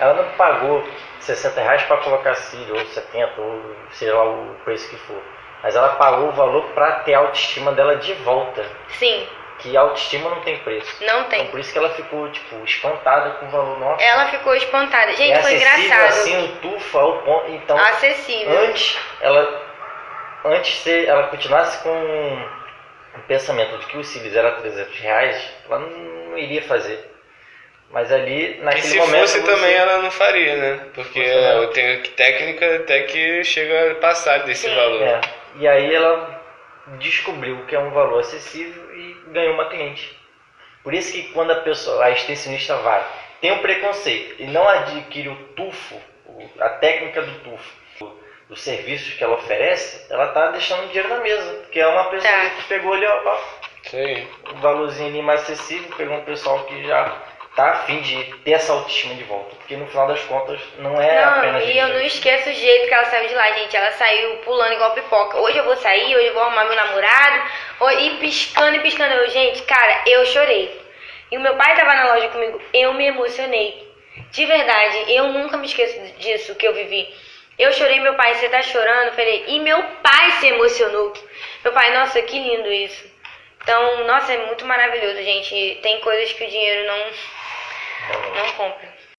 Ela não pagou 60 reais para colocar cílio, ou 70, ou seja lá o preço que for. Mas ela pagou o valor para ter a autoestima dela de volta. Sim, Que autoestima não tem preço. não tem. Então, por isso que ela ficou, tipo, espantada com o valor nosso. Ela ficou espantada. Gente, é foi engraçado. assim, o tufa ao ponto. Então, Acessível. antes ela antes se ela continuasse com o pensamento de que os cílios era 300 reais, ela não, não iria fazer. Mas ali, E naquele se momento. fosse você- também ela não faria, né? Porque eu tenho técnica até que chega a passar desse Sim. valor. É. E aí ela descobriu que é um valor acessível e ganhou uma cliente. Por isso que quando a pessoa, a extensionista vai, tem um preconceito e não adquire o tufo, a técnica do tufo, os serviços que ela oferece, ela tá deixando dinheiro na mesa. Porque é uma pessoa Tá. que pegou ali, ó, ó, aí. um valorzinho ali mais acessível, pegou um pessoal que já tá afim de ter essa autoestima de volta. Porque no final das contas não é Não, apenas e eu não esqueço o jeito que ela saiu de lá, gente. Ela saiu pulando igual pipoca. Hoje eu vou sair, hoje eu vou arrumar meu namorado. E piscando e piscando. Eu, gente, cara, eu chorei. E o meu pai tava na loja comigo. Eu me emocionei. De verdade, eu nunca me esqueço disso que eu vivi. Eu chorei, meu pai, você tá chorando? Eu falei, e meu pai se emocionou. Meu pai, nossa, que lindo isso. Então, nossa, é muito maravilhoso, gente. Tem coisas que o dinheiro não, não compra.